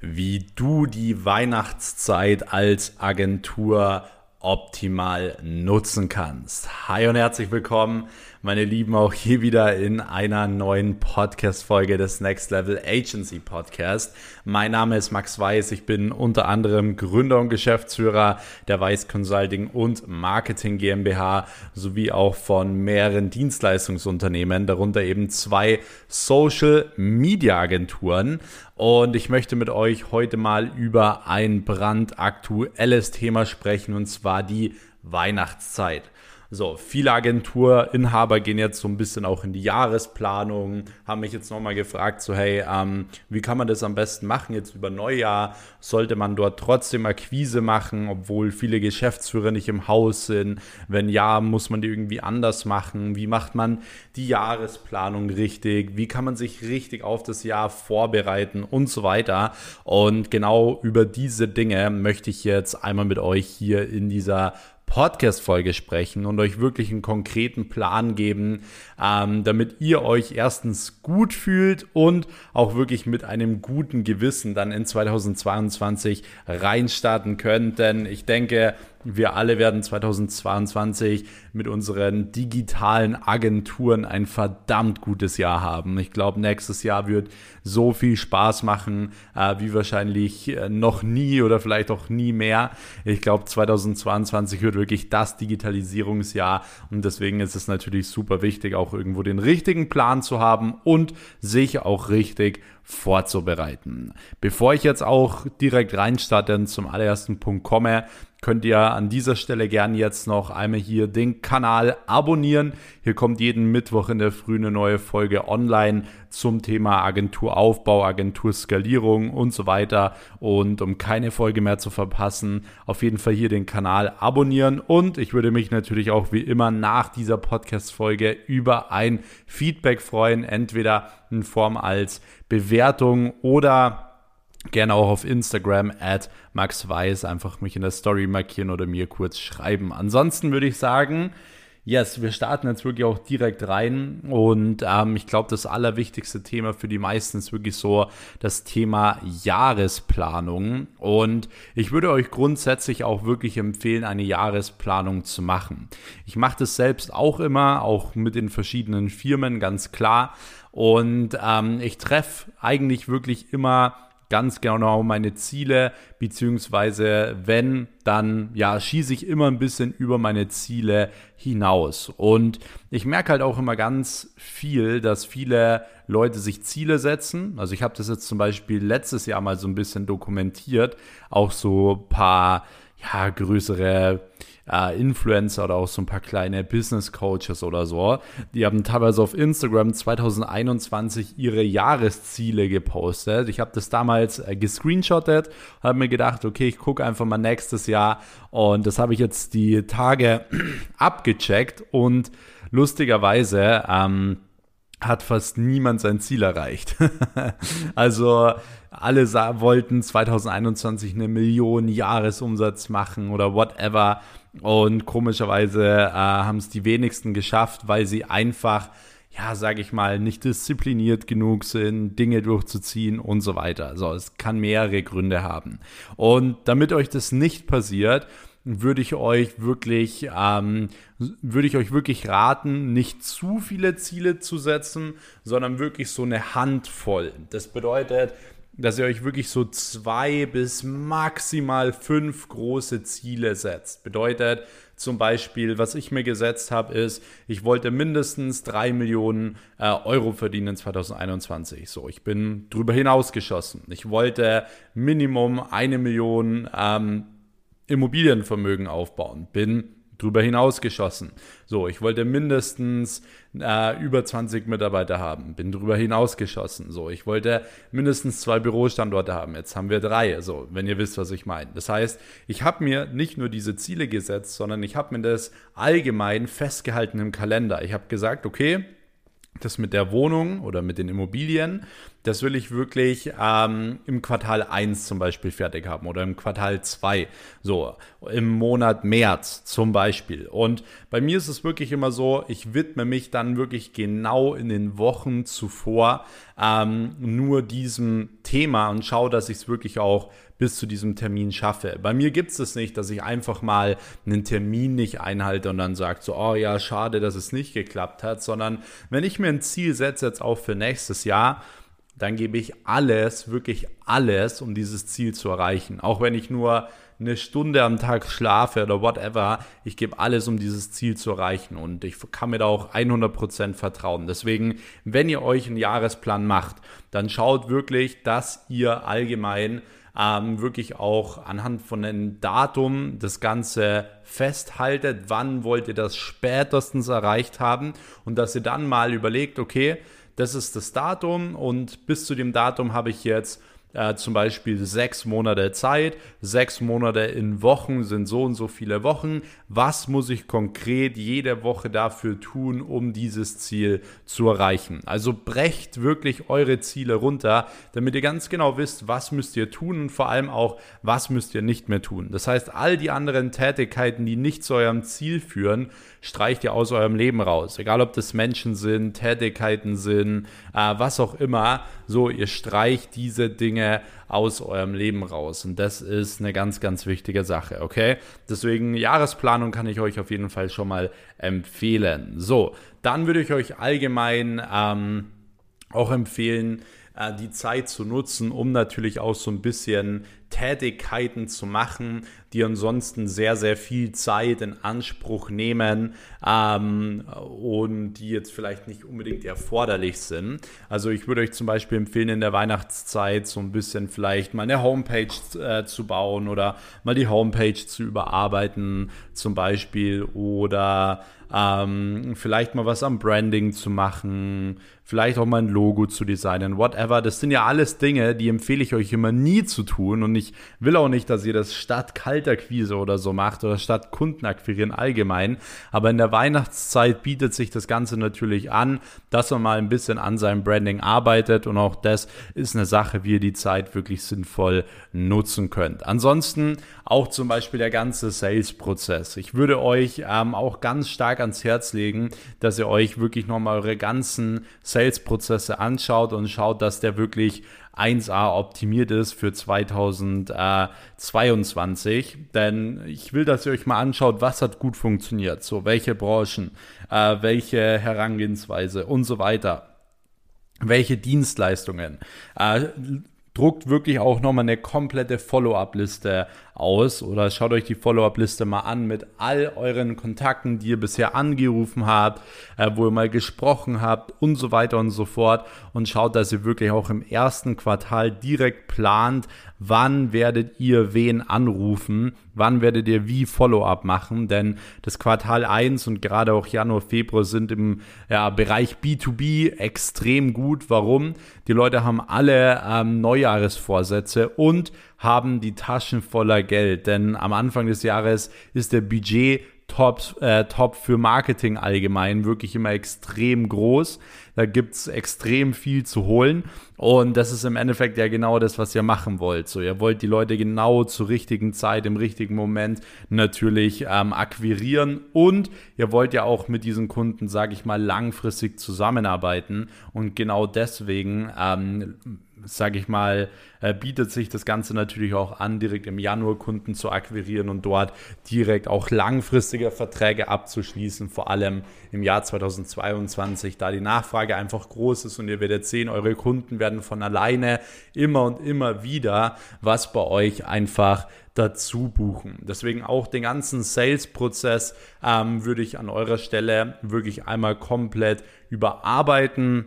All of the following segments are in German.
wie du die Weihnachtszeit als Agentur optimal nutzen kannst. Hi und herzlich willkommen, meine Lieben, auch hier wieder in einer neuen Podcast-Folge des Next Level Agency Podcast. Mein Name ist Max Weiß. Ich bin unter anderem Gründer und Geschäftsführer der Weiß Consulting und Marketing GmbH sowie auch von mehreren Dienstleistungsunternehmen, darunter eben zwei Social Media Agenturen. Und ich möchte mit euch heute mal über ein brandaktuelles Thema sprechen, und zwar die Weihnachtszeit. So, viele Agenturinhaber gehen jetzt so ein bisschen auch in die Jahresplanung, haben mich jetzt nochmal gefragt, so hey, ähm, wie kann man das am besten machen jetzt über Neujahr? Sollte man dort trotzdem Akquise machen, obwohl viele Geschäftsführer nicht im Haus sind? Wenn ja, muss man die irgendwie anders machen? Wie macht man die Jahresplanung richtig? Wie kann man sich richtig auf das Jahr vorbereiten und so weiter? Und genau über diese Dinge möchte ich jetzt einmal mit euch hier in dieser Podcast-Folge sprechen und euch wirklich einen konkreten Plan geben, ähm, damit ihr euch erstens gut fühlt und auch wirklich mit einem guten Gewissen dann in 2022 reinstarten könnt. Denn ich denke, wir alle werden 2022 mit unseren digitalen Agenturen ein verdammt gutes Jahr haben. Ich glaube, nächstes Jahr wird so viel Spaß machen, äh, wie wahrscheinlich äh, noch nie oder vielleicht auch nie mehr. Ich glaube, 2022 wird wirklich das Digitalisierungsjahr und deswegen ist es natürlich super wichtig, auch irgendwo den richtigen Plan zu haben und sich auch richtig vorzubereiten. Bevor ich jetzt auch direkt reinstarte und zum allerersten Punkt komme, könnt ihr an dieser Stelle gerne jetzt noch einmal hier den Kanal abonnieren. Hier kommt jeden Mittwoch in der Früh eine neue Folge online zum Thema Agenturaufbau, Agenturskalierung und so weiter. Und um keine Folge mehr zu verpassen, auf jeden Fall hier den Kanal abonnieren. Und ich würde mich natürlich auch wie immer nach dieser Podcast-Folge über ein Feedback freuen, entweder in Form als Bewertung oder gerne auch auf Instagram at Max Weiß einfach mich in der Story markieren oder mir kurz schreiben. Ansonsten würde ich sagen, yes, wir starten jetzt wirklich auch direkt rein und ähm, ich glaube, das allerwichtigste Thema für die meisten ist wirklich so das Thema Jahresplanung und ich würde euch grundsätzlich auch wirklich empfehlen, eine Jahresplanung zu machen. Ich mache das selbst auch immer, auch mit den verschiedenen Firmen, ganz klar. Und ähm, ich treffe eigentlich wirklich immer ganz genau meine Ziele, beziehungsweise wenn, dann ja, schieße ich immer ein bisschen über meine Ziele hinaus. Und ich merke halt auch immer ganz viel, dass viele Leute sich Ziele setzen. Also ich habe das jetzt zum Beispiel letztes Jahr mal so ein bisschen dokumentiert, auch so ein paar ja, größere äh, Influencer oder auch so ein paar kleine Business Coaches oder so. Die haben teilweise auf Instagram 2021 ihre Jahresziele gepostet. Ich habe das damals äh, gescreenshottet, habe mir gedacht, okay, ich gucke einfach mal nächstes Jahr und das habe ich jetzt die Tage abgecheckt und lustigerweise ähm, hat fast niemand sein Ziel erreicht. also alle wollten 2021 eine Million Jahresumsatz machen oder whatever. Und komischerweise äh, haben es die wenigsten geschafft, weil sie einfach, ja, sage ich mal, nicht diszipliniert genug sind, Dinge durchzuziehen und so weiter. Also es kann mehrere Gründe haben. Und damit euch das nicht passiert, würde ich euch wirklich, ähm, würde ich euch wirklich raten, nicht zu viele Ziele zu setzen, sondern wirklich so eine Handvoll. Das bedeutet, dass ihr euch wirklich so zwei bis maximal fünf große Ziele setzt. Bedeutet zum Beispiel, was ich mir gesetzt habe, ist, ich wollte mindestens drei Millionen äh, Euro verdienen 2021. So, ich bin drüber hinausgeschossen. Ich wollte Minimum eine Million ähm, Immobilienvermögen aufbauen. Bin drüber hinaus geschossen. So, ich wollte mindestens äh, über 20 Mitarbeiter haben, bin drüber hinaus geschossen. So, ich wollte mindestens zwei Bürostandorte haben. Jetzt haben wir drei. So, wenn ihr wisst, was ich meine. Das heißt, ich habe mir nicht nur diese Ziele gesetzt, sondern ich habe mir das allgemein festgehalten im Kalender. Ich habe gesagt, okay, das mit der Wohnung oder mit den Immobilien, das will ich wirklich ähm, im Quartal 1 zum Beispiel fertig haben oder im Quartal 2, so im Monat März zum Beispiel. Und bei mir ist es wirklich immer so, ich widme mich dann wirklich genau in den Wochen zuvor ähm, nur diesem Thema und schaue, dass ich es wirklich auch bis zu diesem Termin schaffe. Bei mir gibt es das nicht, dass ich einfach mal einen Termin nicht einhalte und dann sage so, oh ja, schade, dass es nicht geklappt hat, sondern wenn ich mir ein Ziel setze, jetzt auch für nächstes Jahr, dann gebe ich alles, wirklich alles, um dieses Ziel zu erreichen. Auch wenn ich nur eine Stunde am Tag schlafe oder whatever, ich gebe alles, um dieses Ziel zu erreichen. Und ich kann mir da auch 100% vertrauen. Deswegen, wenn ihr euch einen Jahresplan macht, dann schaut wirklich, dass ihr allgemein ähm, wirklich auch anhand von einem Datum das Ganze festhaltet, wann wollt ihr das spätestens erreicht haben und dass ihr dann mal überlegt, okay, das ist das Datum und bis zu dem Datum habe ich jetzt äh, zum Beispiel sechs Monate Zeit, sechs Monate in Wochen sind so und so viele Wochen. Was muss ich konkret jede Woche dafür tun, um dieses Ziel zu erreichen? Also brecht wirklich eure Ziele runter, damit ihr ganz genau wisst, was müsst ihr tun und vor allem auch, was müsst ihr nicht mehr tun. Das heißt, all die anderen Tätigkeiten, die nicht zu eurem Ziel führen, streicht ihr aus eurem Leben raus. Egal, ob das Menschen sind, Tätigkeiten sind, äh, was auch immer. So, ihr streicht diese Dinge aus eurem Leben raus. Und das ist eine ganz, ganz wichtige Sache, okay? Deswegen Jahresplanung kann ich euch auf jeden Fall schon mal empfehlen. So, dann würde ich euch allgemein ähm, auch empfehlen, äh, die Zeit zu nutzen, um natürlich auch so ein bisschen Tätigkeiten zu machen, die ansonsten sehr, sehr viel Zeit in Anspruch nehmen ähm, und die jetzt vielleicht nicht unbedingt erforderlich sind. Also ich würde euch zum Beispiel empfehlen, in der Weihnachtszeit so ein bisschen vielleicht mal eine Homepage äh, zu bauen oder mal die Homepage zu überarbeiten zum Beispiel oder ähm, vielleicht mal was am Branding zu machen, vielleicht auch mal ein Logo zu designen, whatever. Das sind ja alles Dinge, die empfehle ich euch immer nie zu tun und ich will auch nicht, dass ihr das statt Kalterquise oder so macht oder statt Kunden akquirieren allgemein. Aber in der Weihnachtszeit bietet sich das Ganze natürlich an, dass man mal ein bisschen an seinem Branding arbeitet und auch das ist eine Sache, wie ihr die Zeit wirklich sinnvoll nutzen könnt. Ansonsten auch zum Beispiel der ganze Sales-Prozess. Ich würde euch ähm, auch ganz stark ans Herz legen, dass ihr euch wirklich nochmal eure ganzen Sales-Prozesse anschaut und schaut, dass der wirklich 1A optimiert ist für 2022. Denn ich will, dass ihr euch mal anschaut, was hat gut funktioniert. So, welche Branchen, äh, welche Herangehensweise und so weiter. Welche Dienstleistungen. Äh, druckt wirklich auch nochmal eine komplette Follow-up-Liste aus oder schaut euch die Follow-up-Liste mal an mit all euren Kontakten, die ihr bisher angerufen habt, äh, wo ihr mal gesprochen habt und so weiter und so fort und schaut, dass ihr wirklich auch im ersten Quartal direkt plant, wann werdet ihr wen anrufen, wann werdet ihr wie Follow-up machen, denn das Quartal 1 und gerade auch Januar, Februar sind im ja, Bereich B2B extrem gut. Warum? Die Leute haben alle ähm, Neujahresvorsätze und haben die Taschen voller Geld, denn am Anfang des Jahres ist der Budget Top, äh, Top für Marketing allgemein wirklich immer extrem groß. Da gibt es extrem viel zu holen. Und das ist im Endeffekt ja genau das, was ihr machen wollt. So, ihr wollt die Leute genau zur richtigen Zeit, im richtigen Moment natürlich ähm, akquirieren. Und ihr wollt ja auch mit diesen Kunden, sage ich mal, langfristig zusammenarbeiten. Und genau deswegen ähm, sage ich mal, äh, bietet sich das Ganze natürlich auch an, direkt im Januar Kunden zu akquirieren und dort direkt auch langfristige Verträge abzuschließen, vor allem im Jahr 2022, da die Nachfrage einfach groß ist und ihr werdet sehen, eure Kunden werden von alleine immer und immer wieder was bei euch einfach dazu buchen. Deswegen auch den ganzen Sales-Prozess ähm, würde ich an eurer Stelle wirklich einmal komplett überarbeiten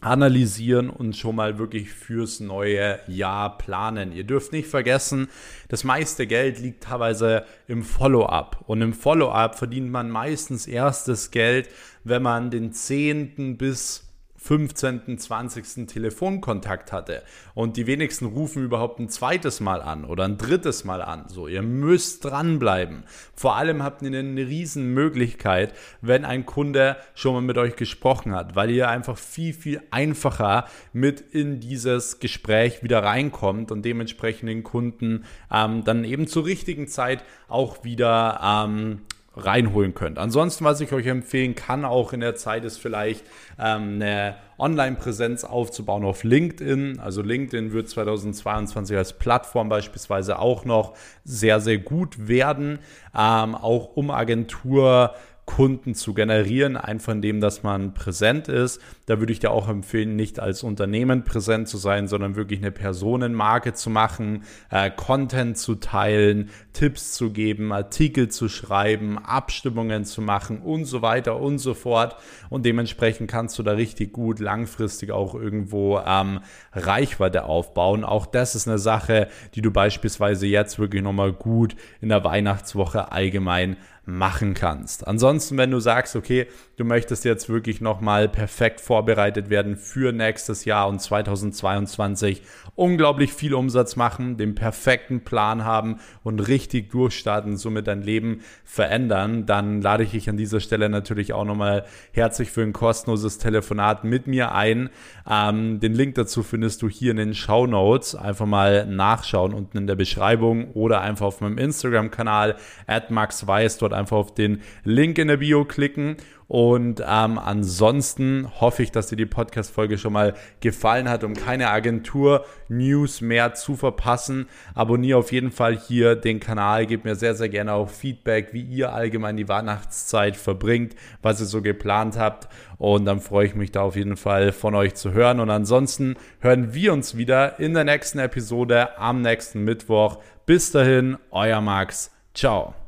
analysieren und schon mal wirklich fürs neue Jahr planen. Ihr dürft nicht vergessen, das meiste Geld liegt teilweise im Follow-up. Und im Follow-up verdient man meistens erstes Geld, wenn man den 10. bis 15., 20. Telefonkontakt hatte. Und die wenigsten rufen überhaupt ein zweites Mal an oder ein drittes Mal an. So, ihr müsst dranbleiben. Vor allem habt ihr eine riesen Möglichkeit, wenn ein Kunde schon mal mit euch gesprochen hat, weil ihr einfach viel, viel einfacher mit in dieses Gespräch wieder reinkommt und dementsprechend den Kunden ähm, dann eben zur richtigen Zeit auch wieder ähm, reinholen könnt. Ansonsten, was ich euch empfehlen kann, auch in der Zeit, ist vielleicht ähm, eine Online-Präsenz aufzubauen auf LinkedIn. Also LinkedIn wird 2022 als Plattform beispielsweise auch noch sehr, sehr gut werden, ähm, auch um Agentur Kunden zu generieren, einfach indem, dass man präsent ist. Da würde ich dir auch empfehlen, nicht als Unternehmen präsent zu sein, sondern wirklich eine Personenmarke zu machen, äh, Content zu teilen, Tipps zu geben, Artikel zu schreiben, Abstimmungen zu machen und so weiter und so fort. Und dementsprechend kannst du da richtig gut langfristig auch irgendwo ähm, Reichweite aufbauen. Auch das ist eine Sache, die du beispielsweise jetzt wirklich nochmal gut in der Weihnachtswoche allgemein machen kannst. Ansonsten, wenn du sagst, okay, du möchtest jetzt wirklich nochmal perfekt vorbereitet werden für nächstes Jahr und 2022, unglaublich viel Umsatz machen, den perfekten Plan haben und richtig durchstarten, somit dein Leben verändern, dann lade ich dich an dieser Stelle natürlich auch nochmal herzlich für ein kostenloses Telefonat mit mir ein. Ähm, den Link dazu findest du hier in den Show Notes. Einfach mal nachschauen unten in der Beschreibung oder einfach auf meinem Instagram-Kanal at maxweiss dort einfach auf den Link in der Bio klicken. Und ähm, ansonsten hoffe ich, dass dir die Podcast-Folge schon mal gefallen hat, um keine Agentur-News mehr zu verpassen. Abonniere auf jeden Fall hier den Kanal, gib mir sehr, sehr gerne auch Feedback, wie ihr allgemein die Weihnachtszeit verbringt, was ihr so geplant habt. Und dann freue ich mich da auf jeden Fall von euch zu hören. Und ansonsten hören wir uns wieder in der nächsten Episode am nächsten Mittwoch. Bis dahin, euer Max. Ciao.